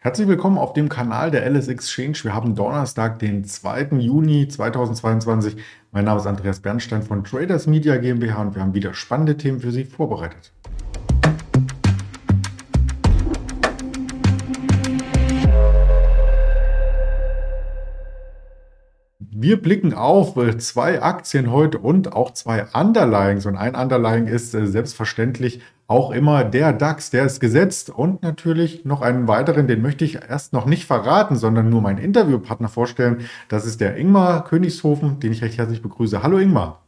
Herzlich willkommen auf dem Kanal der LS Exchange. Wir haben Donnerstag, den 2. Juni 2022. Mein Name ist Andreas Bernstein von Traders Media GmbH und wir haben wieder spannende Themen für Sie vorbereitet. Wir blicken auf äh, zwei Aktien heute und auch zwei Underlyings. Und ein Underlying ist äh, selbstverständlich auch immer der DAX, der ist gesetzt. Und natürlich noch einen weiteren, den möchte ich erst noch nicht verraten, sondern nur meinen Interviewpartner vorstellen. Das ist der Ingmar Königshofen, den ich recht herzlich begrüße. Hallo Ingmar.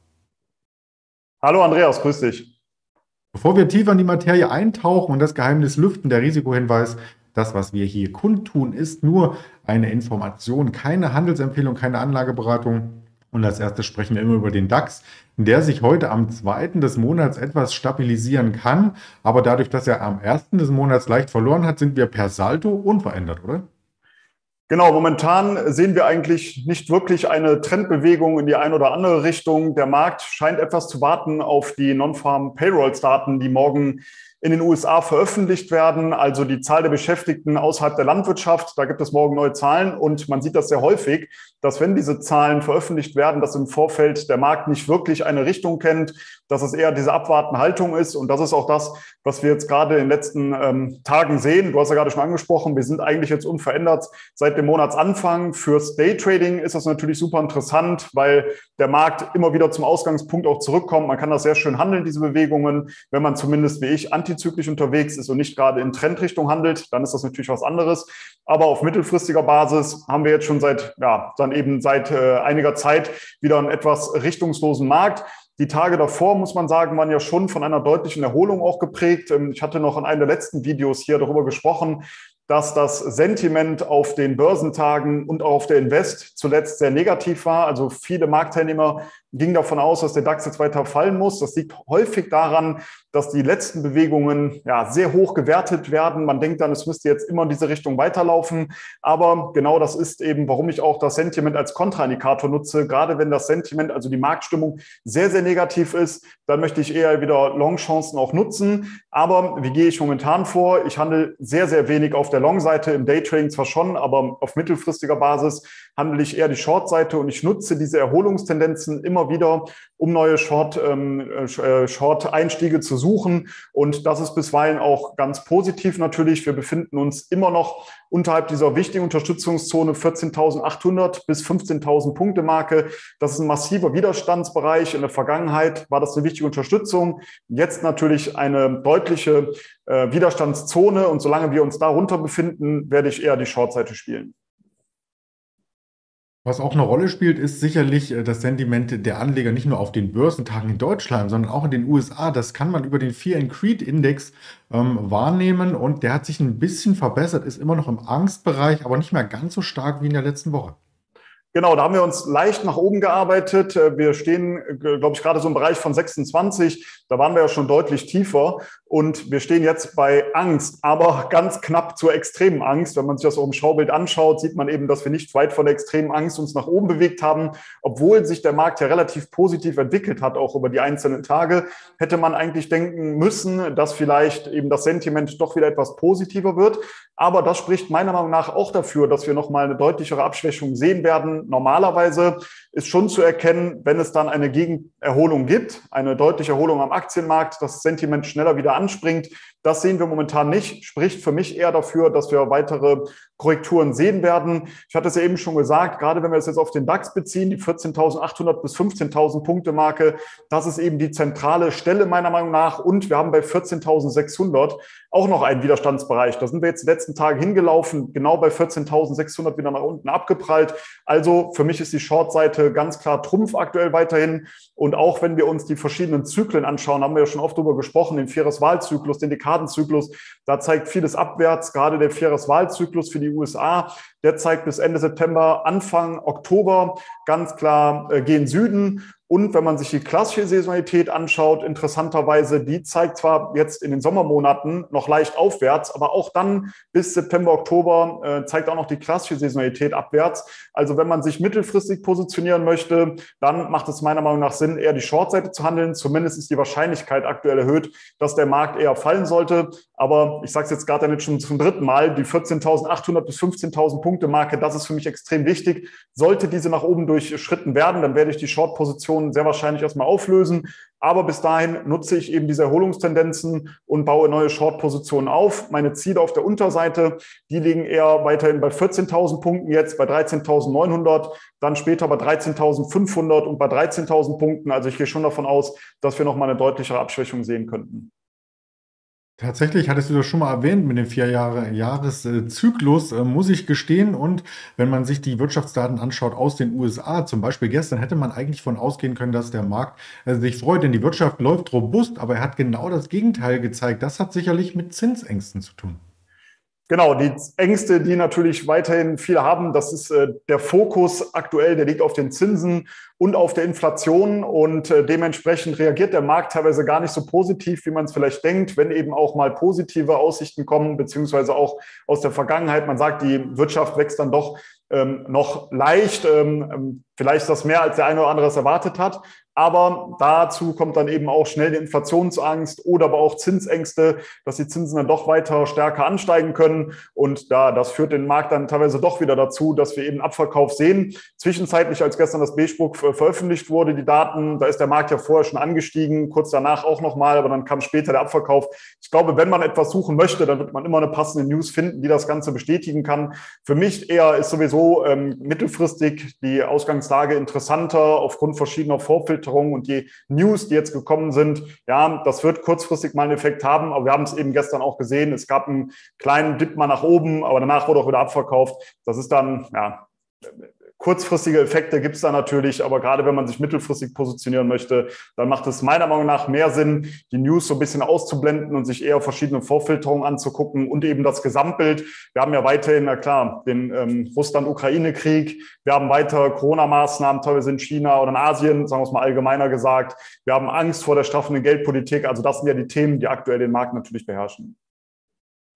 Hallo Andreas, grüß dich. Bevor wir tiefer in die Materie eintauchen und das Geheimnis lüften, der Risikohinweis, das, was wir hier kundtun, ist nur eine Information, keine Handelsempfehlung, keine Anlageberatung. Und als erstes sprechen wir immer über den DAX, der sich heute am zweiten des Monats etwas stabilisieren kann. Aber dadurch, dass er am ersten des Monats leicht verloren hat, sind wir per Salto unverändert, oder? Genau, momentan sehen wir eigentlich nicht wirklich eine Trendbewegung in die eine oder andere Richtung. Der Markt scheint etwas zu warten auf die Non-Farm Payrolls-Daten, die morgen in den USA veröffentlicht werden, also die Zahl der Beschäftigten außerhalb der Landwirtschaft. Da gibt es morgen neue Zahlen und man sieht das sehr häufig, dass wenn diese Zahlen veröffentlicht werden, dass im Vorfeld der Markt nicht wirklich eine Richtung kennt, dass es eher diese abwartende Haltung ist. Und das ist auch das, was wir jetzt gerade in den letzten ähm, Tagen sehen. Du hast ja gerade schon angesprochen, wir sind eigentlich jetzt unverändert seit dem Monatsanfang. Fürs Daytrading ist das natürlich super interessant, weil der Markt immer wieder zum Ausgangspunkt auch zurückkommt. Man kann das sehr schön handeln, diese Bewegungen, wenn man zumindest wie ich anti antizyklisch unterwegs ist und nicht gerade in Trendrichtung handelt, dann ist das natürlich was anderes. Aber auf mittelfristiger Basis haben wir jetzt schon seit, ja, dann eben seit äh, einiger Zeit wieder einen etwas richtungslosen Markt. Die Tage davor, muss man sagen, waren ja schon von einer deutlichen Erholung auch geprägt. Ähm, ich hatte noch in einem der letzten Videos hier darüber gesprochen, dass das Sentiment auf den Börsentagen und auch auf der Invest zuletzt sehr negativ war. Also viele Marktteilnehmer gingen davon aus, dass der DAX jetzt weiter fallen muss. Das liegt häufig daran, dass die letzten Bewegungen ja sehr hoch gewertet werden. Man denkt dann, es müsste jetzt immer in diese Richtung weiterlaufen. Aber genau das ist eben, warum ich auch das Sentiment als Kontraindikator nutze. Gerade wenn das Sentiment, also die Marktstimmung sehr, sehr negativ ist, dann möchte ich eher wieder Long-Chancen auch nutzen. Aber wie gehe ich momentan vor? Ich handle sehr, sehr wenig auf der Long-Seite, im Daytrading zwar schon, aber auf mittelfristiger Basis handle ich eher die Short-Seite und ich nutze diese Erholungstendenzen immer wieder, um neue Short, ähm, äh, Short-Einstiege zu suchen. Und das ist bisweilen auch ganz positiv natürlich. Wir befinden uns immer noch unterhalb dieser wichtigen Unterstützungszone 14.800 bis 15.000 Punkte Marke. Das ist ein massiver Widerstandsbereich. In der Vergangenheit war das eine wichtige Unterstützung. Jetzt natürlich eine deutliche äh, Widerstandszone. Und solange wir uns darunter befinden, werde ich eher die Shortseite spielen. Was auch eine Rolle spielt, ist sicherlich äh, das Sentiment der Anleger nicht nur auf den Börsentagen in Deutschland, sondern auch in den USA. Das kann man über den Fear and Creed Index ähm, wahrnehmen und der hat sich ein bisschen verbessert, ist immer noch im Angstbereich, aber nicht mehr ganz so stark wie in der letzten Woche. Genau, da haben wir uns leicht nach oben gearbeitet. Äh, wir stehen, äh, glaube ich, gerade so im Bereich von 26. Da waren wir ja schon deutlich tiefer. Und wir stehen jetzt bei Angst, aber ganz knapp zur extremen Angst. Wenn man sich das auch im Schaubild anschaut, sieht man eben, dass wir nicht weit von der extremen Angst uns nach oben bewegt haben. Obwohl sich der Markt ja relativ positiv entwickelt hat, auch über die einzelnen Tage, hätte man eigentlich denken müssen, dass vielleicht eben das Sentiment doch wieder etwas positiver wird. Aber das spricht meiner Meinung nach auch dafür, dass wir nochmal eine deutlichere Abschwächung sehen werden. Normalerweise ist schon zu erkennen, wenn es dann eine Gegenerholung gibt, eine deutliche Erholung am Aktienmarkt, das Sentiment schneller wieder anspringt. Das sehen wir momentan nicht, spricht für mich eher dafür, dass wir weitere Korrekturen sehen werden. Ich hatte es ja eben schon gesagt, gerade wenn wir es jetzt auf den DAX beziehen, die 14.800 bis 15.000 Punkte Marke, das ist eben die zentrale Stelle meiner Meinung nach. Und wir haben bei 14.600 auch noch einen Widerstandsbereich. Da sind wir jetzt die letzten Tage hingelaufen, genau bei 14.600 wieder nach unten abgeprallt. Also für mich ist die Short-Seite ganz klar Trumpf aktuell weiterhin. Und auch wenn wir uns die verschiedenen Zyklen anschauen, haben wir ja schon oft darüber gesprochen, den Vieres-Wahlzyklus, den Dekadenzyklus, da zeigt vieles abwärts. Gerade der Vieres-Wahlzyklus für die USA Der zeigt bis Ende September, Anfang Oktober ganz klar äh, gehen Süden. Und wenn man sich die klassische Saisonalität anschaut, interessanterweise, die zeigt zwar jetzt in den Sommermonaten noch leicht aufwärts, aber auch dann bis September, Oktober äh, zeigt auch noch die klassische Saisonalität abwärts. Also wenn man sich mittelfristig positionieren möchte, dann macht es meiner Meinung nach Sinn, eher die Shortseite zu handeln. Zumindest ist die Wahrscheinlichkeit aktuell erhöht, dass der Markt eher fallen sollte. Aber ich sage es jetzt gerade damit schon zum dritten Mal, die 14.800 bis 15.000 Punkte Marke, das ist für mich extrem wichtig. Sollte diese nach oben durchschritten werden, dann werde ich die Short-Position Positionen sehr wahrscheinlich erstmal auflösen. Aber bis dahin nutze ich eben diese Erholungstendenzen und baue neue Short-Positionen auf. Meine Ziele auf der Unterseite, die liegen eher weiterhin bei 14.000 Punkten jetzt, bei 13.900, dann später bei 13.500 und bei 13.000 Punkten. Also ich gehe schon davon aus, dass wir nochmal eine deutlichere Abschwächung sehen könnten. Tatsächlich hattest du das schon mal erwähnt mit dem Vier-Jahres-Zyklus, äh, muss ich gestehen. Und wenn man sich die Wirtschaftsdaten anschaut aus den USA, zum Beispiel gestern, hätte man eigentlich von ausgehen können, dass der Markt äh, sich freut, denn die Wirtschaft läuft robust, aber er hat genau das Gegenteil gezeigt. Das hat sicherlich mit Zinsängsten zu tun. Genau, die Ängste, die natürlich weiterhin viele haben, das ist äh, der Fokus aktuell, der liegt auf den Zinsen und auf der Inflation und äh, dementsprechend reagiert der Markt teilweise gar nicht so positiv, wie man es vielleicht denkt, wenn eben auch mal positive Aussichten kommen, beziehungsweise auch aus der Vergangenheit. Man sagt, die Wirtschaft wächst dann doch ähm, noch leicht. Ähm, ähm vielleicht das mehr, als der eine oder andere es erwartet hat. Aber dazu kommt dann eben auch schnell die Inflationsangst oder aber auch Zinsängste, dass die Zinsen dann doch weiter stärker ansteigen können. Und da, das führt den Markt dann teilweise doch wieder dazu, dass wir eben Abverkauf sehen. Zwischenzeitlich, als gestern das B-Spruch veröffentlicht wurde, die Daten, da ist der Markt ja vorher schon angestiegen, kurz danach auch nochmal, aber dann kam später der Abverkauf. Ich glaube, wenn man etwas suchen möchte, dann wird man immer eine passende News finden, die das Ganze bestätigen kann. Für mich eher ist sowieso ähm, mittelfristig die Ausgangslage interessanter aufgrund verschiedener Vorfilter Filterung und die News, die jetzt gekommen sind, ja, das wird kurzfristig mal einen Effekt haben, aber wir haben es eben gestern auch gesehen. Es gab einen kleinen Dip mal nach oben, aber danach wurde auch wieder abverkauft. Das ist dann, ja, Kurzfristige Effekte gibt es da natürlich, aber gerade wenn man sich mittelfristig positionieren möchte, dann macht es meiner Meinung nach mehr Sinn, die News so ein bisschen auszublenden und sich eher verschiedene Vorfilterungen anzugucken und eben das Gesamtbild. Wir haben ja weiterhin, na klar, den ähm, Russland-Ukraine-Krieg, wir haben weiter Corona-Maßnahmen, teilweise in China oder in Asien, sagen wir es mal allgemeiner gesagt. Wir haben Angst vor der straffenden Geldpolitik. Also das sind ja die Themen, die aktuell den Markt natürlich beherrschen.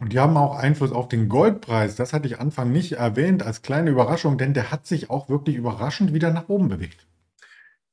Und die haben auch Einfluss auf den Goldpreis. Das hatte ich Anfang nicht erwähnt als kleine Überraschung, denn der hat sich auch wirklich überraschend wieder nach oben bewegt.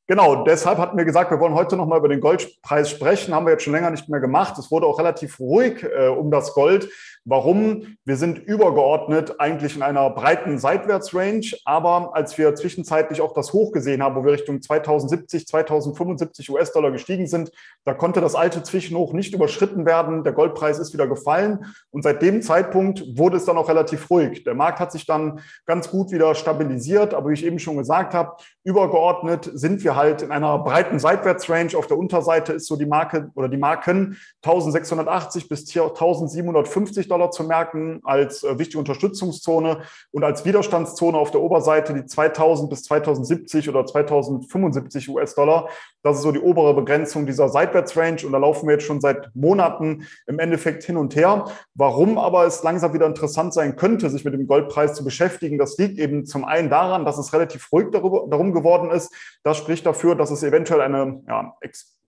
Genau, deshalb hatten wir gesagt, wir wollen heute nochmal über den Goldpreis sprechen. Haben wir jetzt schon länger nicht mehr gemacht. Es wurde auch relativ ruhig äh, um das Gold. Warum? Wir sind übergeordnet eigentlich in einer breiten Seitwärtsrange, aber als wir zwischenzeitlich auch das Hoch gesehen haben, wo wir Richtung 2070, 2075 US-Dollar gestiegen sind, da konnte das alte Zwischenhoch nicht überschritten werden. Der Goldpreis ist wieder gefallen und seit dem Zeitpunkt wurde es dann auch relativ ruhig. Der Markt hat sich dann ganz gut wieder stabilisiert, aber wie ich eben schon gesagt habe, übergeordnet sind wir halt in einer breiten Seitwärtsrange. Auf der Unterseite ist so die Marke oder die Marken 1680 bis 1750 US-Dollar zu merken als äh, wichtige Unterstützungszone und als Widerstandszone auf der Oberseite die 2000 bis 2070 oder 2075 US-Dollar. Das ist so die obere Begrenzung dieser Seitwärtsrange und da laufen wir jetzt schon seit Monaten im Endeffekt hin und her. Warum aber es langsam wieder interessant sein könnte, sich mit dem Goldpreis zu beschäftigen, das liegt eben zum einen daran, dass es relativ ruhig darüber, darum geworden ist. Das spricht dafür, dass es eventuell eine ja,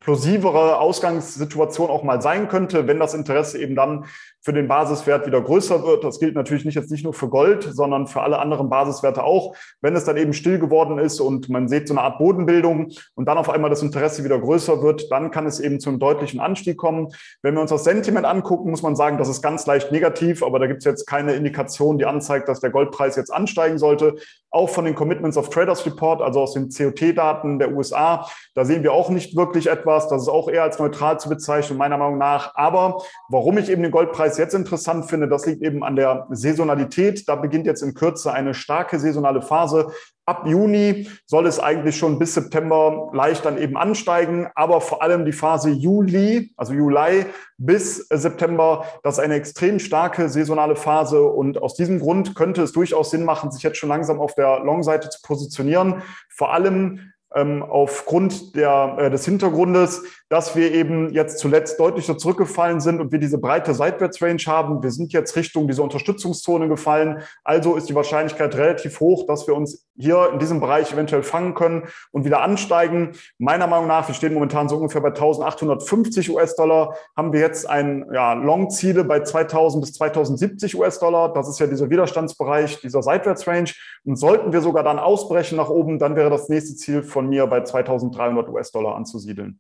explosivere Ausgangssituation auch mal sein könnte, wenn das Interesse eben dann für den Basiswert wieder größer wird. Das gilt natürlich nicht jetzt nicht nur für Gold, sondern für alle anderen Basiswerte auch. Wenn es dann eben still geworden ist und man sieht so eine Art Bodenbildung und dann auf einmal das Interesse wieder größer wird, dann kann es eben zu einem deutlichen Anstieg kommen. Wenn wir uns das Sentiment angucken, muss man sagen, das ist ganz leicht negativ, aber da gibt es jetzt keine Indikation, die anzeigt, dass der Goldpreis jetzt ansteigen sollte. Auch von den Commitments of Traders Report, also aus den COT-Daten der USA, da sehen wir auch nicht wirklich etwas. Das ist auch eher als neutral zu bezeichnen, meiner Meinung nach. Aber warum ich eben den Goldpreis jetzt interessant finde, das liegt eben an der Saisonalität. Da beginnt jetzt in Kürze eine starke saisonale Phase. Ab Juni soll es eigentlich schon bis September leicht dann eben ansteigen, aber vor allem die Phase Juli, also Juli bis September, das ist eine extrem starke saisonale Phase und aus diesem Grund könnte es durchaus Sinn machen, sich jetzt schon langsam auf der Long-Seite zu positionieren. Vor allem ähm, aufgrund der, äh, des Hintergrundes, dass wir eben jetzt zuletzt deutlicher zurückgefallen sind und wir diese breite Seitwärtsrange haben. Wir sind jetzt Richtung dieser Unterstützungszone gefallen. Also ist die Wahrscheinlichkeit relativ hoch, dass wir uns hier in diesem Bereich eventuell fangen können und wieder ansteigen. Meiner Meinung nach, wir stehen momentan so ungefähr bei 1850 US-Dollar, haben wir jetzt ein ja, Long-Ziele bei 2000 bis 2070 US-Dollar. Das ist ja dieser Widerstandsbereich dieser Seitwärtsrange. Und sollten wir sogar dann ausbrechen nach oben, dann wäre das nächste Ziel von mir bei 2300 US-Dollar anzusiedeln.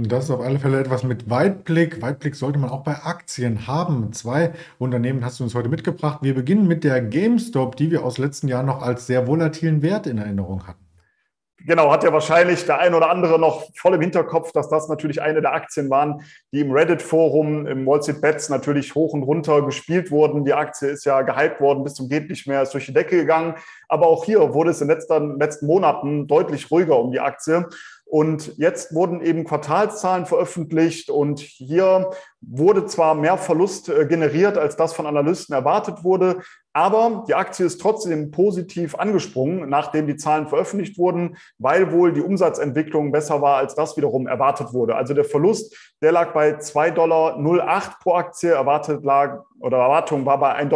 Das ist auf alle Fälle etwas mit Weitblick. Weitblick sollte man auch bei Aktien haben. Zwei Unternehmen hast du uns heute mitgebracht. Wir beginnen mit der GameStop, die wir aus letzten Jahren noch als sehr volatilen Wert in Erinnerung hatten. Genau, hat ja wahrscheinlich der ein oder andere noch voll im Hinterkopf, dass das natürlich eine der Aktien waren, die im Reddit-Forum, im Wall Street Bets natürlich hoch und runter gespielt wurden. Die Aktie ist ja gehypt worden bis zum geht nicht mehr, ist durch die Decke gegangen. Aber auch hier wurde es in den letzten, letzten Monaten deutlich ruhiger um die Aktie. Und jetzt wurden eben Quartalszahlen veröffentlicht und hier wurde zwar mehr Verlust äh, generiert, als das von Analysten erwartet wurde, aber die Aktie ist trotzdem positiv angesprungen, nachdem die Zahlen veröffentlicht wurden, weil wohl die Umsatzentwicklung besser war, als das wiederum erwartet wurde. Also der Verlust, der lag bei 2,08 Dollar pro Aktie, erwartet lag oder Erwartung war bei 1,45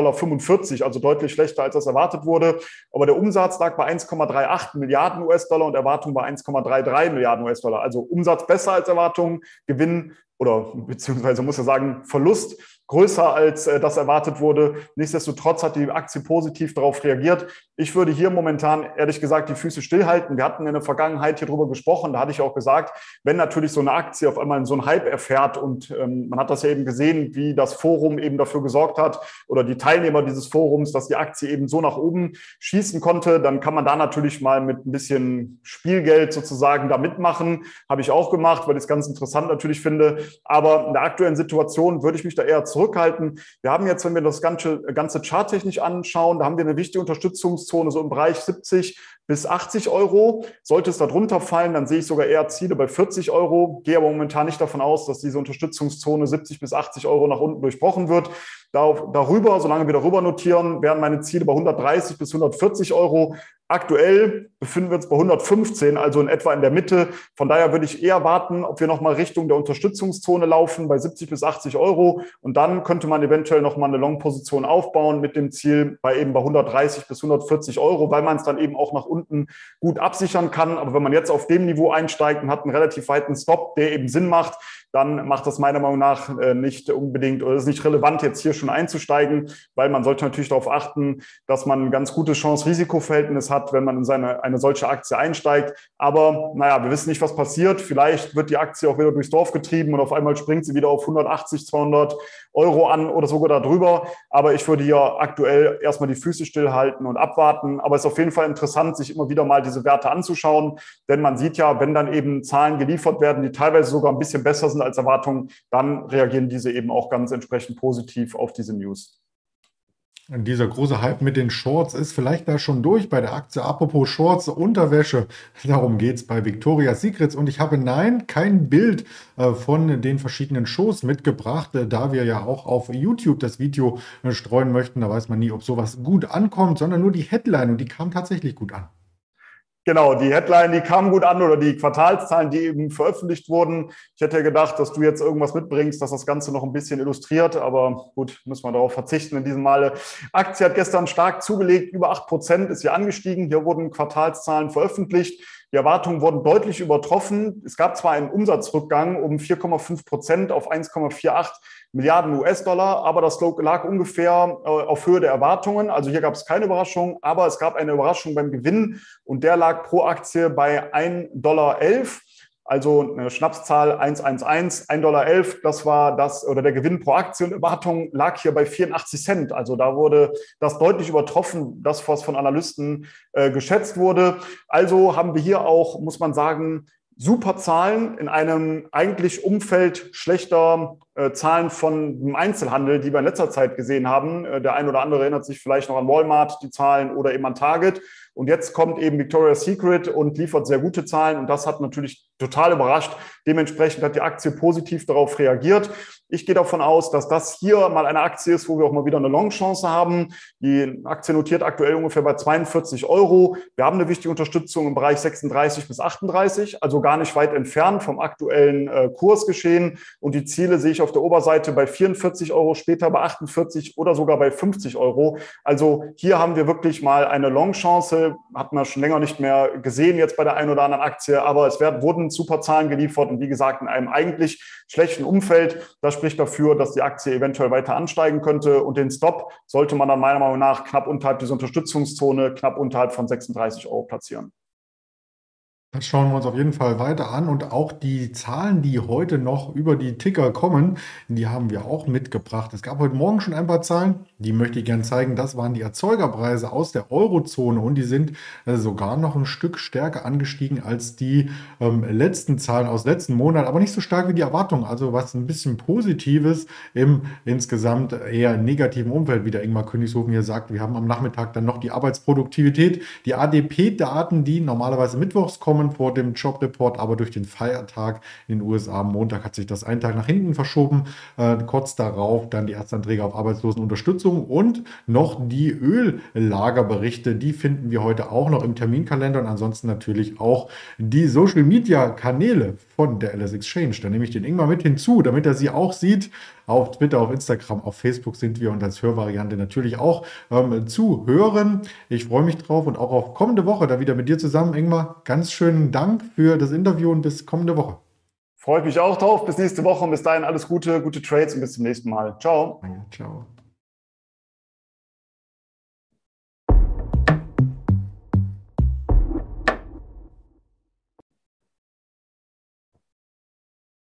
Dollar, also deutlich schlechter, als das erwartet wurde. Aber der Umsatz lag bei 1,38 Milliarden US-Dollar und Erwartung bei 1,33 Milliarden US-Dollar. Also Umsatz besser als Erwartung, Gewinn oder beziehungsweise muss er sagen, Verlust größer als äh, das erwartet wurde. Nichtsdestotrotz hat die Aktie positiv darauf reagiert. Ich würde hier momentan ehrlich gesagt die Füße stillhalten. Wir hatten in der Vergangenheit hier drüber gesprochen. Da hatte ich auch gesagt, wenn natürlich so eine Aktie auf einmal so einen Hype erfährt und ähm, man hat das ja eben gesehen, wie das Forum eben dafür gesorgt hat oder die Teilnehmer dieses Forums, dass die Aktie eben so nach oben schießen konnte, dann kann man da natürlich mal mit ein bisschen Spielgeld sozusagen da mitmachen. Habe ich auch gemacht, weil ich es ganz interessant natürlich finde. Aber in der aktuellen Situation würde ich mich da eher zurück zurückhalten. Wir haben jetzt, wenn wir das ganze, ganze charttechnisch anschauen, da haben wir eine wichtige Unterstützungszone so im Bereich 70 bis 80 Euro. Sollte es darunter fallen, dann sehe ich sogar eher Ziele bei 40 Euro. Gehe aber momentan nicht davon aus, dass diese Unterstützungszone 70 bis 80 Euro nach unten durchbrochen wird. Darüber, solange wir darüber notieren, wären meine Ziele bei 130 bis 140 Euro. Aktuell befinden wir uns bei 115, also in etwa in der Mitte. Von daher würde ich eher warten, ob wir nochmal Richtung der Unterstützungszone laufen bei 70 bis 80 Euro. Und dann könnte man eventuell nochmal eine Long-Position aufbauen mit dem Ziel bei eben bei 130 bis 140 Euro, weil man es dann eben auch nach unten gut absichern kann. Aber wenn man jetzt auf dem Niveau einsteigt und hat einen relativ weiten Stop, der eben Sinn macht, dann macht das meiner Meinung nach äh, nicht unbedingt oder ist nicht relevant, jetzt hier schon einzusteigen, weil man sollte natürlich darauf achten, dass man ein ganz gutes Chance-Risiko-Verhältnis hat, wenn man in seine, eine solche Aktie einsteigt. Aber naja, wir wissen nicht, was passiert. Vielleicht wird die Aktie auch wieder durchs Dorf getrieben und auf einmal springt sie wieder auf 180, 200 Euro an oder sogar darüber. Aber ich würde hier aktuell erstmal die Füße stillhalten und abwarten. Aber es ist auf jeden Fall interessant, sich immer wieder mal diese Werte anzuschauen, denn man sieht ja, wenn dann eben Zahlen geliefert werden, die teilweise sogar ein bisschen besser sind als Erwartungen, dann reagieren diese eben auch ganz entsprechend positiv auf diese News. Dieser große Hype mit den Shorts ist vielleicht da schon durch bei der Aktie. Apropos Shorts, Unterwäsche, darum geht es bei Victoria's Secrets. Und ich habe nein, kein Bild äh, von den verschiedenen Shows mitgebracht, äh, da wir ja auch auf YouTube das Video äh, streuen möchten. Da weiß man nie, ob sowas gut ankommt, sondern nur die Headline und die kam tatsächlich gut an. Genau, die Headline, die kam gut an oder die Quartalszahlen, die eben veröffentlicht wurden. Ich hätte gedacht, dass du jetzt irgendwas mitbringst, das das Ganze noch ein bisschen illustriert, aber gut, müssen wir darauf verzichten in diesem Male. Aktie hat gestern stark zugelegt, über acht Prozent ist hier angestiegen. Hier wurden Quartalszahlen veröffentlicht. Die Erwartungen wurden deutlich übertroffen. Es gab zwar einen Umsatzrückgang um 4,5 Prozent auf 1,48 Milliarden US-Dollar, aber das lag ungefähr äh, auf Höhe der Erwartungen. Also hier gab es keine Überraschung, aber es gab eine Überraschung beim Gewinn und der lag pro Aktie bei 1,11 Dollar. Also eine Schnapszahl 111, 1,11 Dollar, das war das, oder der Gewinn pro Aktie und Erwartung lag hier bei 84 Cent. Also da wurde das deutlich übertroffen, das, was von Analysten äh, geschätzt wurde. Also haben wir hier auch, muss man sagen, super Zahlen in einem eigentlich Umfeld schlechter äh, Zahlen von dem Einzelhandel, die wir in letzter Zeit gesehen haben. Äh, der ein oder andere erinnert sich vielleicht noch an Walmart, die Zahlen oder eben an Target. Und jetzt kommt eben Victoria's Secret und liefert sehr gute Zahlen. Und das hat natürlich total überrascht. Dementsprechend hat die Aktie positiv darauf reagiert. Ich gehe davon aus, dass das hier mal eine Aktie ist, wo wir auch mal wieder eine Long-Chance haben. Die Aktie notiert aktuell ungefähr bei 42 Euro. Wir haben eine wichtige Unterstützung im Bereich 36 bis 38, also gar nicht weit entfernt vom aktuellen äh, Kursgeschehen. Und die Ziele sehe ich auf der Oberseite bei 44 Euro, später bei 48 oder sogar bei 50 Euro. Also hier haben wir wirklich mal eine Long-Chance. Hat man schon länger nicht mehr gesehen jetzt bei der einen oder anderen Aktie, aber es werden, wurden super Zahlen geliefert und wie gesagt in einem eigentlich schlechten Umfeld. Das spricht dafür, dass die Aktie eventuell weiter ansteigen könnte und den Stop sollte man dann meiner Meinung nach knapp unterhalb dieser Unterstützungszone, knapp unterhalb von 36 Euro platzieren. Das schauen wir uns auf jeden Fall weiter an und auch die Zahlen, die heute noch über die Ticker kommen, die haben wir auch mitgebracht. Es gab heute Morgen schon ein paar Zahlen, die möchte ich gerne zeigen. Das waren die Erzeugerpreise aus der Eurozone und die sind äh, sogar noch ein Stück stärker angestiegen als die ähm, letzten Zahlen aus letzten Monat, aber nicht so stark wie die Erwartungen. Also was ein bisschen Positives im insgesamt eher negativen Umfeld, wie der Ingmar Königshofen hier sagt. Wir haben am Nachmittag dann noch die Arbeitsproduktivität, die ADP-Daten, die normalerweise mittwochs kommen kommen vor dem Jobreport, aber durch den Feiertag in den USA am Montag hat sich das einen Tag nach hinten verschoben. Äh, kurz darauf dann die Erstanträge auf Arbeitslosenunterstützung und noch die Öllagerberichte. Die finden wir heute auch noch im Terminkalender und ansonsten natürlich auch die Social Media Kanäle von der LS Exchange. Da nehme ich den Ingmar mit hinzu, damit er sie auch sieht. Auf Twitter, auf Instagram, auf Facebook sind wir und als Hörvariante natürlich auch ähm, zu hören. Ich freue mich drauf und auch auf kommende Woche da wieder mit dir zusammen, Ingmar. Ganz schönen Dank für das Interview und bis kommende Woche. Freue mich auch drauf. Bis nächste Woche und bis dahin alles Gute, gute Trades und bis zum nächsten Mal. Ciao. Ja, ciao.